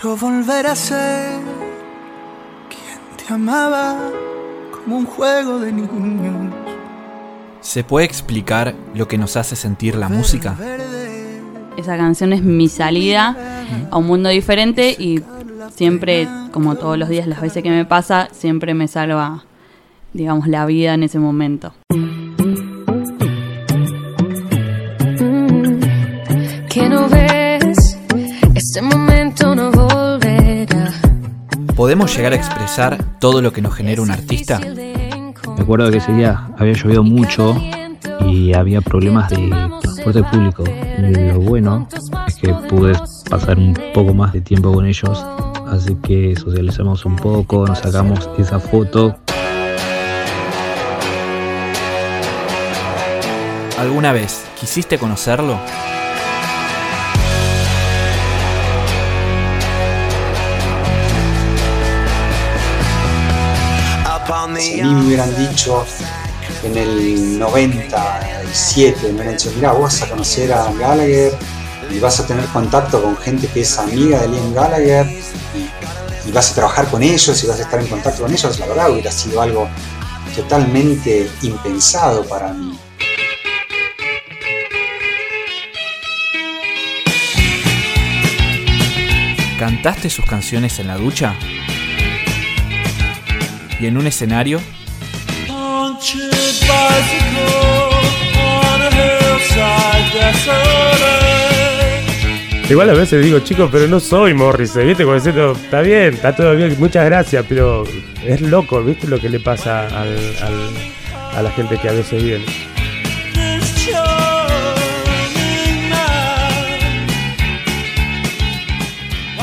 Quiero volver a ser quien te amaba como un juego de niños. ¿Se puede explicar lo que nos hace sentir la música? Esa canción es mi salida a un mundo diferente y siempre, como todos los días, las veces que me pasa, siempre me salva, digamos, la vida en ese momento. ¿Podemos llegar a expresar todo lo que nos genera un artista? Me acuerdo que ese día había llovido mucho y había problemas de transporte público. Lo bueno es que pude pasar un poco más de tiempo con ellos, así que socializamos un poco, nos sacamos esa foto. ¿Alguna vez quisiste conocerlo? Si a mí me hubieran dicho en el 97, me hubieran dicho, mira, vos vas a conocer a Gallagher y vas a tener contacto con gente que es amiga de Liam Gallagher y, y vas a trabajar con ellos y vas a estar en contacto con ellos, la verdad hubiera sido algo totalmente impensado para mí. ¿Cantaste sus canciones en la ducha? ¿Y en un escenario? Igual a veces digo, chicos, pero no soy Morrissey, ¿viste? Como diciendo, está bien, está todo bien, muchas gracias, pero es loco, ¿viste? Lo que le pasa al, al- a la gente que a veces viene.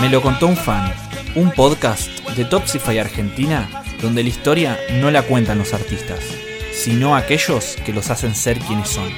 Me lo contó un fan, un podcast de Topsify Argentina donde la historia no la cuentan los artistas, sino aquellos que los hacen ser quienes son.